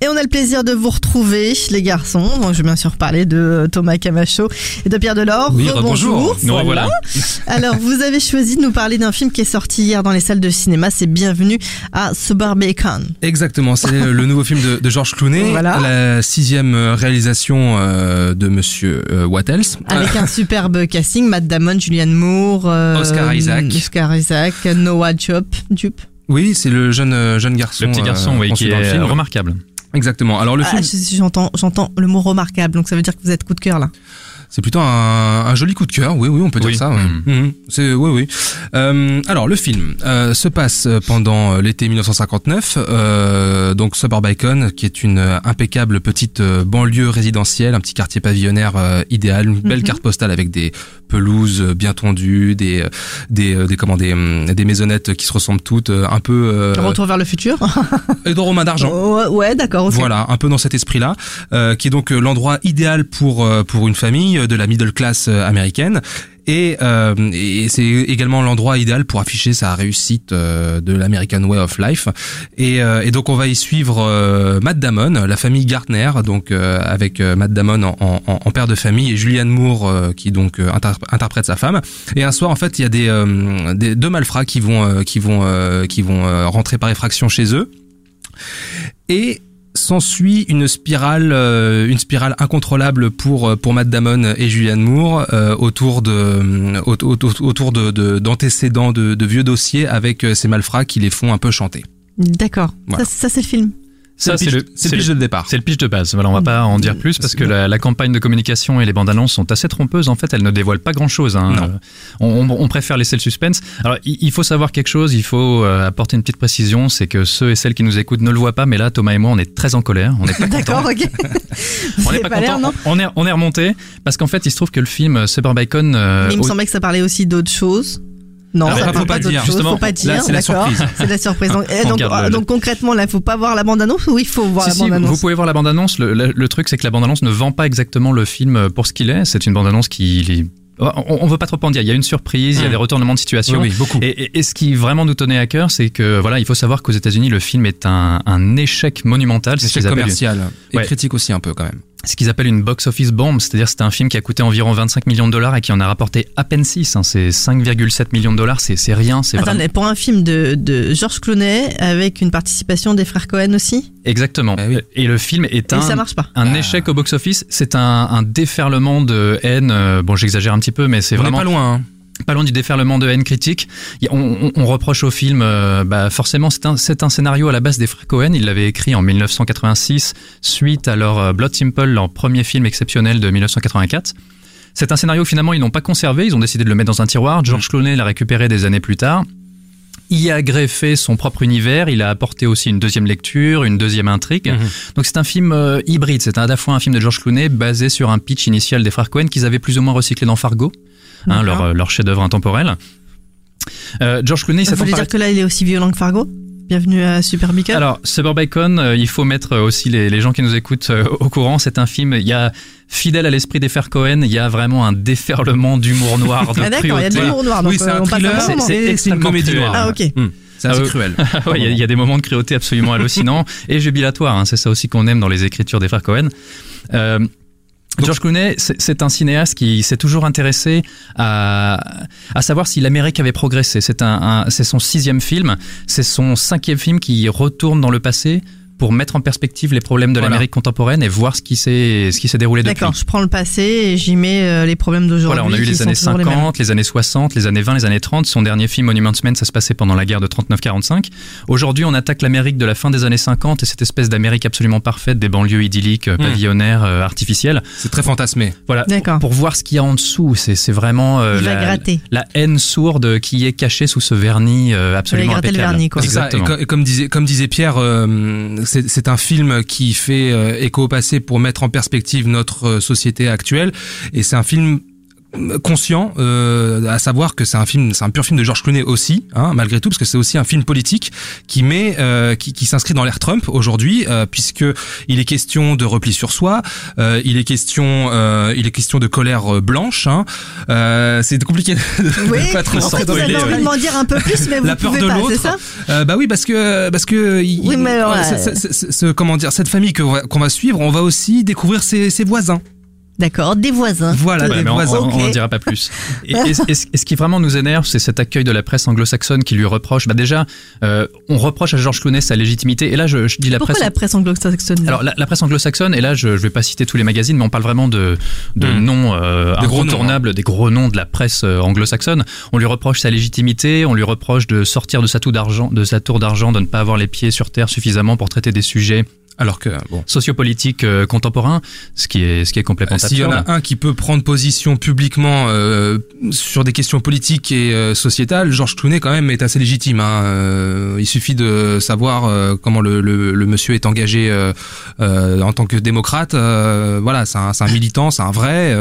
Et on a le plaisir de vous retrouver, les garçons. Donc, je vais bien sûr parler de Thomas Camacho et de Pierre Delors. Oui. Nous revoilà. Alors, vous avez choisi de nous parler d'un film qui est sorti hier dans les salles de cinéma. C'est Bienvenue à Suburbicon. Exactement, c'est le nouveau film de, de Georges Clooney, Voilà. la sixième réalisation euh, de Monsieur euh, Wattels. Avec un superbe casting. Matt Damon, Julianne Moore. euh, Oscar Isaac. Oscar Isaac, Noah Jupe. Jupe. Oui, c'est le jeune euh, jeune garçon. Le petit garçon, euh, oui, qui dans le est film. remarquable. Exactement. Alors le Ah, film, j'entends, j'entends le mot remarquable. Donc, ça veut dire que vous êtes coup de cœur, là. C'est plutôt un, un joli coup de cœur. Oui, oui, on peut Oui. dire ça. ouais. Mhm. Mhm. C'est oui, oui. Euh, alors le film euh, se passe pendant euh, l'été 1959. Euh, donc Suburbicon, qui est une euh, impeccable petite euh, banlieue résidentielle, un petit quartier pavillonnaire euh, idéal, une belle Mhm. carte postale avec des pelouses euh, bien tondues, des euh, des euh, des comment des, hum, des maisonnettes qui se ressemblent toutes, euh, un peu euh, Retour vers le futur. et de Romain d'argent. ouais, ouais, d'accord. Voilà, un peu dans cet esprit-là, euh, qui est donc euh, l'endroit idéal pour euh, pour une famille euh, de la middle class euh, américaine. Et, euh, et c'est également l'endroit idéal pour afficher sa réussite de l'American Way of Life. Et, donc on va y suivre Matt Damon, la famille Gartner, donc avec Matt Damon en, père de famille et Julianne Moore qui donc inter- interprète sa femme. Et un soir en fait il y a des, des deux malfrats qui vont qui vont qui vont rentrer par effraction chez eux. Et s'ensuit une spirale, euh, une spirale incontrôlable pour euh, pour Matt Damon et Julianne Moore euh, autour de autour d'antécédents de, de vieux dossiers avec ces malfrats qui les font un peu chanter. D'accord. Voilà. Ça, ça, c'est le film. Ça, c'est le pitch- c'est le pitch de départ. C'est le pitch de base. Voilà, on va pas en dire plus parce que la, la campagne de communication et les bandes annonces sont assez trompeuses. En fait, elles ne dévoilent pas grand chose. Hein. Non. Euh, On, on- on préfère laisser le suspense. Alors, il, il faut savoir quelque chose. Il faut euh, apporter une petite précision. C'est que ceux et celles qui nous écoutent ne le voient pas, mais là, Thomas et moi, on est très en colère. On est pas D'accord, ok. On avez est pas, pas content. non On est, on est remonté parce qu'en fait, il se trouve que le film Suburbicon. euh, Mais il me au- semblait que ça parlait aussi d'autres choses. Non, ça faut pas dire. Justement, faut pas là, dire. c'est la d'accord. surprise. C'est la surprise. Donc, le- donc concrètement, là, il faut pas voir la bande-annonce ou il faut voir Si, la si, bande-annonce vous pouvez voir la bande-annonce. Le, le- le truc, c'est que la bande-annonce ne vend pas exactement le film pour ce qu'il est. C'est une bande-annonce qui... On, on veut pas trop en dire. Il y a une surprise, il y a des retournements de situation. Oui, oui, beaucoup. Et, et- et ce qui vraiment nous tenait à cœur, c'est que voilà, il faut savoir qu'aux États-Unis, le film est un, un échec monumental. C'est ce C'est qu'ils appellent, commercial et Ouais. critique aussi un peu quand même. Ce qu'ils appellent une box office bomb. C'est-à-dire, c'est un film qui a coûté environ 25 millions de dollars et qui en a rapporté à peine 6. hein. C'est 5,7 millions de dollars. C'est c'est rien. C'est vraiment... mais pour un film de, de George Clooney avec une participation des frères Cohen aussi, Exactement. Bah oui. Et le film est et un. ça marche pas. Un Ah. échec au box-office, c'est un, un déferlement de haine. euh, Bon, j'exagère un petit peu, mais c'est On est vraiment pas loin. hein. Pas loin du déferlement de haine critique. Il On, on- on reproche au film, euh, bah forcément, c'est un, scénario à la base des frères Cohen. Ils l'avaient écrit en 1986, suite à leur euh, Blood Simple, leur premier film exceptionnel de 1984. C'est un scénario finalement ils n'ont pas conservé, ils ont décidé de le mettre dans un tiroir. George Clooney l'a récupéré des années plus tard. Il y a greffé son propre univers, il a apporté aussi une deuxième lecture, une deuxième intrigue. Mhm. Donc c'est un film euh, hybride, c'est à la fois un film de George Clooney basé sur un pitch initial des frères Cohen qu'ils avaient plus ou moins recyclé dans Fargo, hein, leur, euh, leur chef-d'œuvre intemporel. Euh, George Clooney, s'attend voulez par- dire que là, il est aussi violent que Fargo? Bienvenue à Super Beacon. Alors, Suburbicon, euh, il faut mettre euh, aussi les, les gens qui nous écoutent euh, au courant. C'est un film, il y a fidèle à l'esprit des frères Cohen, il y a vraiment un déferlement d'humour noir, de ah d'accord, il y a de cruauté. l'humour noir. Donc, oui, c'est euh, un thriller, c'est- c'est- une comédie cruel. noire. Ah ok. Hmm. C'est assez oui. cruel. Ouais, il y a- il y, a des moments de cruauté absolument hallucinants et jubilatoires. hein. C'est ça aussi qu'on aime dans les écritures des frères Cohen. Euh, George Clooney, c'est un cinéaste qui s'est toujours intéressé à, à savoir si l'Amérique avait progressé. C'est un- c'est son sixième film, c'est son cinquième film qui retourne dans le passé pour mettre en perspective les problèmes de Voilà. l'Amérique contemporaine et voir ce qui s'est ce qui s'est déroulé depuis. D'accord, je prends le passé et j'y mets euh, les problèmes d'aujourd'hui. Voilà, on a eu les années toujours les mêmes. 50, les, années 60, les années 20, les années 30. Son dernier film, Monument Men, ça se passait pendant la guerre de 39-45. Aujourd'hui, on attaque l'Amérique de la fin des années 50 et cette espèce d'Amérique absolument parfaite, des banlieues idylliques, euh, pavillonnaires, euh, artificielles. C'est très fantasmé. Voilà, pour voir ce qu'il y a en dessous. C'est c'est vraiment euh, la, haine sourde qui est cachée sous ce vernis euh, absolument gratter le impeccable. vernis, quoi. Ça. Et, Exactement. co- et comme disait, comme disait Pierre, euh, c'est un film qui fait euh, écho au passé pour mettre en perspective notre euh, société actuelle. Et c'est un film conscient, euh, à savoir que c'est un film, c'est un pur film de George Clooney aussi, hein, malgré tout, parce que c'est aussi un film politique qui met, euh, qui, qui s'inscrit dans l'ère Trump aujourd'hui, euh, puisque il est question de repli sur soi, euh, il est question, euh, il est question de colère euh, blanche. Hein, euh, c'est compliqué de, de Oui, pas trop en fait, vous ouais. de m'en dire un peu plus, mais vous La peur pouvez de l'autre. ça Euh, bah oui, parce que parce que il- mais alors, comment dire, cette famille qu'on va, va suivre, on va aussi découvrir ses, ses voisins. D'accord, des voisins. Voilà, Ouais, des voisins. on n'en dira pas plus. Et, et- et ce- et ce qui vraiment nous énerve, c'est cet accueil de la presse anglo-saxonne qui lui reproche. Bah déjà, euh, on reproche à George Clooney sa légitimité. Et là, je, je dis la Pourquoi presse. la presse anglo-saxonne Alors la, la presse anglo-saxonne, et là je, je vais pas citer tous les magazines, mais on parle vraiment de, de Hmm. noms euh, Des gros noms, incontournables, des gros noms de la presse euh, anglo-saxonne. On lui reproche sa légitimité, on lui reproche de sortir de sa tour d'argent, de sa tour d'argent, de ne pas avoir les pieds sur terre suffisamment pour traiter des sujets Alors que bon, sociopolitiques euh, contemporains, ce qui est ce qui est complètement Euh, s'il y en a un qui peut prendre position publiquement euh, sur des questions politiques et euh, sociétales, George Clooney quand même est assez légitime. Hein. Euh, il suffit de savoir euh, comment le, le, le monsieur est engagé euh, euh, en tant que démocrate. Euh, voilà, c'est un, c'est un militant, c'est un vrai.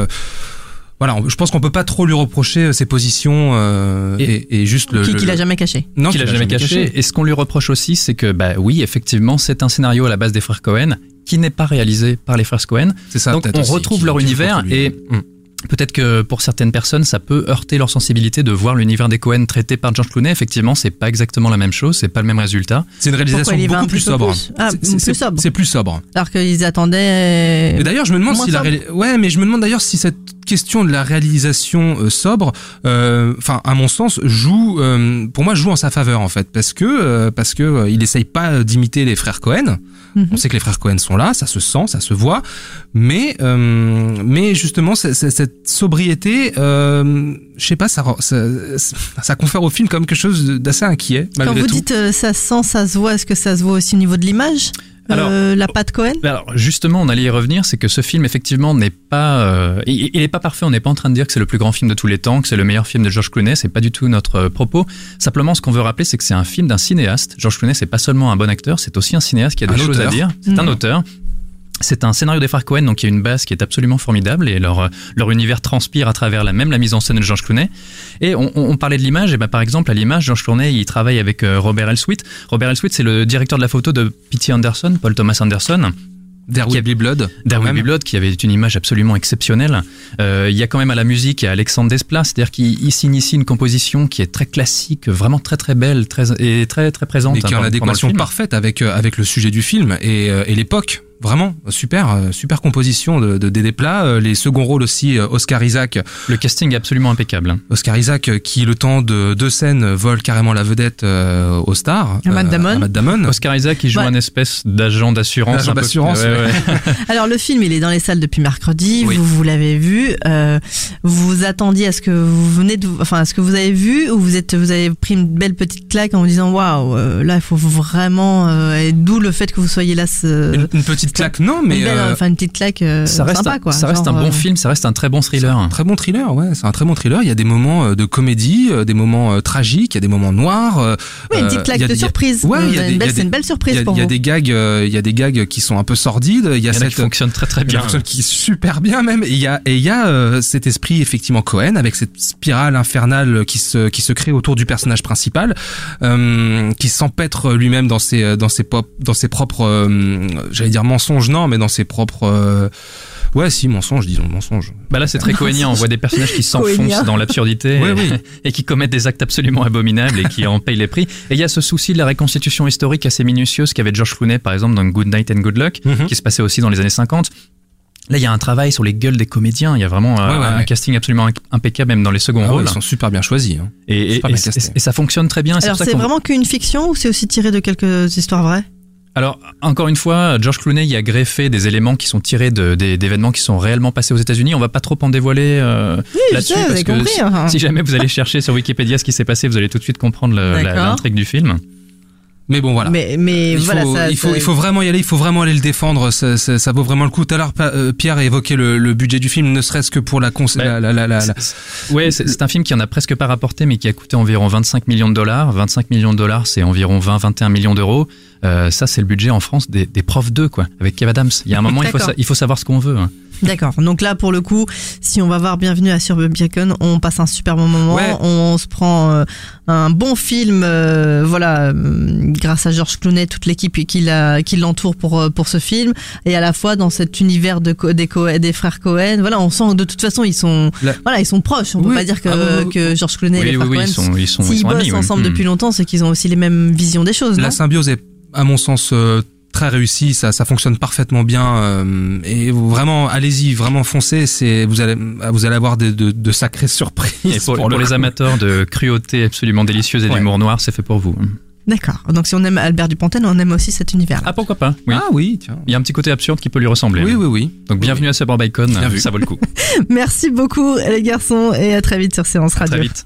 Voilà, on- je pense qu'on peut pas trop lui reprocher euh, ses positions euh, Et- et, et juste le. Qui, le- qu'il a jamais caché. non, qu'il a jamais caché. Et ce qu'on lui reproche aussi, c'est que, bah oui, effectivement, c'est un scénario à la base des frères Cohen qui n'est pas réalisé par les frères Cohen. C'est ça. Donc, on aussi, retrouve leur univers et Mm. Peut-être que pour certaines personnes, ça peut heurter leur sensibilité de voir l'univers des Cohen traité par George Clooney. Effectivement, c'est pas exactement la même chose, c'est pas le même résultat. C'est une réalisation Pourquoi beaucoup plus sobre. plus Ah, C'est- plus sobre. C'est plus sobre. Alors qu'ils attendaient. Et d'ailleurs, je me demande si la ouais, mais je me demande d'ailleurs si cette question de la réalisation euh, sobre, euh, enfin, à mon sens, joue, euh, pour moi, joue en sa faveur en fait, parce que euh, parce que euh, il essaye pas d'imiter les frères Cohen. On sait que les frères Cohen sont là, ça se sent, ça se voit, mais euh, mais justement, cette sobriété, euh, je sais pas, ça, ça ça confère au film comme quelque chose d'assez inquiet Quand vous tout. dites euh, ça sent, ça se voit, est-ce que ça se voit aussi au niveau de l'image? Alors- Euh, La patte Cohen Alors justement, on allait y revenir, c'est que ce film effectivement n'est pas, euh, il, il est pas parfait. On n'est pas en train de dire que c'est le plus grand film de tous les temps, que c'est le meilleur film de George Clooney. C'est pas du tout notre euh, propos. Simplement, ce qu'on veut rappeler, c'est que c'est un film d'un cinéaste. George Clooney, c'est pas seulement un bon acteur, c'est aussi un cinéaste qui a Un des choses à dire. C'est un Mhm. auteur. C'est un scénario des frères Cohen, donc il y a une base qui est absolument formidable et leur, leur univers transpire à travers la même la mise en scène de George Clooney. Et on, on- on parlait de l'image, et ben par exemple à l'image, George Clooney il travaille avec euh, Robert Elswit. Robert Elswit c'est le directeur de la photo de P.T. Anderson, Paul Thomas Anderson. A- Be Blood. Be Blood, qui avait une image absolument exceptionnelle. Euh, il y a quand même à la musique, il y a Alexandre Desplat, c'est-à-dire qu'il il signe ici une composition qui est très classique, vraiment très très belle, très et très très présente. mais qui est hein, en pendant- pendant le adéquation film. parfaite avec euh, avec le sujet du film et, euh, et l'époque. Vraiment super euh, super composition de, de Dédé Plat. Euh, les seconds rôles aussi euh, Oscar Isaac. Le casting est absolument impeccable. Oscar Isaac qui le temps de deux scènes vole carrément la vedette euh, au star. À Matt Damon. à Matt Damon. Oscar Isaac, il joue Ouais. un espèce d'agent d'assurance. Peu- d'assurance, ouais, ouais. Alors le film, il est dans les salles depuis mercredi. Oui. Vous vous l'avez vu. Euh, vous vous attendiez à ce que vous venez de, enfin à ce que vous avez vu ou vous êtes, vous avez pris une belle petite claque en vous disant waouh, là il faut vraiment. euh, et d'où le fait que vous soyez là. Ce, Une, une petite claque non mais une belle, euh, enfin une petite claque euh, Ça reste, sympa un, quoi. ça reste Genre, un bon euh, film, ça reste un très bon C'est un thriller. très bon thriller, ouais. C'est un très bon thriller. Il y a des moments euh, de comédie, euh, des moments euh, tragiques, il y a des moments noirs. euh, Oui, une euh, petite claque de surprise. Ouais, Euh, c'est une belle surprise a, pour il y a des gags, euh, il y a des gags qui sont un peu sordides. Il y a cette qui fonctionnent très très bien. qui super bien même. Et il y a et il y a euh, cet esprit effectivement Cohen avec cette spirale infernale qui se qui se crée autour du personnage principal, euh, qui s'empêtre lui-même dans ses dans ses pop dans ses propres euh, j'allais dire mensonges non mais dans ses propres euh, ouais si mensonges disons mensonges. Bah là, c'est très cohénien. On voit des personnages qui s'enfoncent dans l'absurdité Oui, et, oui. et qui commettent des actes absolument abominables et qui en payent les prix. Et il y a ce souci de la reconstitution historique assez minutieuse qu'avait George Clooney, par exemple, dans Good Night and Good Luck, Mhm. qui se passait aussi dans les années 50. Là, il y a un travail sur les gueules des comédiens. Il y a vraiment euh, Ouais, un ouais. casting absolument imp- impeccable, même dans les seconds Ah ouais, rôles. ils sont super bien choisis. hein. Et, et, ça fonctionne très bien. Alors c'est vraiment qu'une fiction ou c'est aussi tiré de quelques histoires vraies? Alors, encore une fois, George Clooney y a greffé des éléments qui sont tirés d'événements qui sont réellement passés aux États-Unis. On va pas trop en dévoiler euh, je là-dessus parce avez que compris, si, hein. si jamais vous allez chercher sur Wikipédia ce qui s'est passé, vous allez tout de suite comprendre l'intrigue du film. Mais bon, voilà. Mais, mais il, voilà, faut, ça, il, faut, ça- il faut vraiment y aller, il faut vraiment aller le défendre, ça, ça, ça vaut vraiment le coup. Tout à l'heure, euh, Pierre a évoqué le, le budget du film, ne serait-ce que pour la, cons- Ouais. la, la, la, la- la- Ouais, c'est c'est un film qui en a presque pas rapporté, mais qui a coûté environ 25 millions de dollars. 25 millions de dollars, c'est environ 20-21 millions d'euros. Euh, ça, c'est le budget en France des, des profs 2, quoi, avec Kev Adams. Il y a un moment, il faut, il faut savoir ce qu'on veut. hein. D'accord. Donc là, pour le coup, si on va voir Bienvenue à Suburbicon, on passe un super bon moment. Ouais. On se prend euh, un bon film, euh, voilà, euh, grâce à Georges Clooney, toute l'équipe qui l'a- qui l'entoure pour pour ce film, et à la fois dans cet univers de des, Co- des frères Cohen. Voilà, on sent que de toute façon ils sont, La- voilà, ils sont proches. On peut Oui. pas dire que, Ah, oui, oui, que Georges Clooney et les frères oui, Cohen, ils sont, ils sont, ils s'ils sont bossent amis. ensemble Mm. depuis longtemps, c'est qu'ils ont aussi les mêmes visions des choses. la non? symbiose est, à mon sens, euh, très réussie, ça, ça fonctionne parfaitement bien. euh, et vraiment, allez-y, vraiment foncez, c'est, vous allez, vous allez avoir de, de, de sacrées surprises. Et pour, pour le les coup. amateurs de cruauté absolument délicieuse et Ouais. d'humour noir, c'est fait pour vous. D'accord. Donc si on aime Albert Dupontel, on aime aussi cet univers. Ah, pourquoi pas? Oui. Ah oui, tiens. Il y a un petit côté absurde qui peut lui ressembler. Oui, oui, oui. Donc, bienvenue à vu. ça vaut le coup. Merci beaucoup les garçons et à très vite sur Séance Radio. Très vite.